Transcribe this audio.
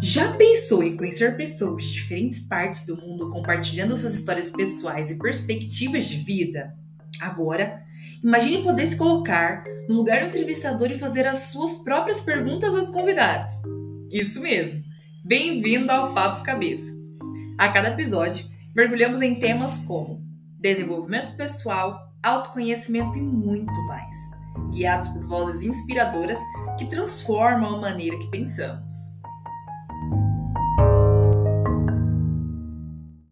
Já pensou em conhecer pessoas de diferentes partes do mundo compartilhando suas histórias pessoais e perspectivas de vida? Agora, imagine poder se colocar no lugar do entrevistador e fazer as suas próprias perguntas aos convidados. Isso mesmo! Bem-vindo ao Papo Cabeça! A cada episódio, mergulhamos em temas como desenvolvimento pessoal, autoconhecimento e muito mais, guiados por vozes inspiradoras que transformam a maneira que pensamos.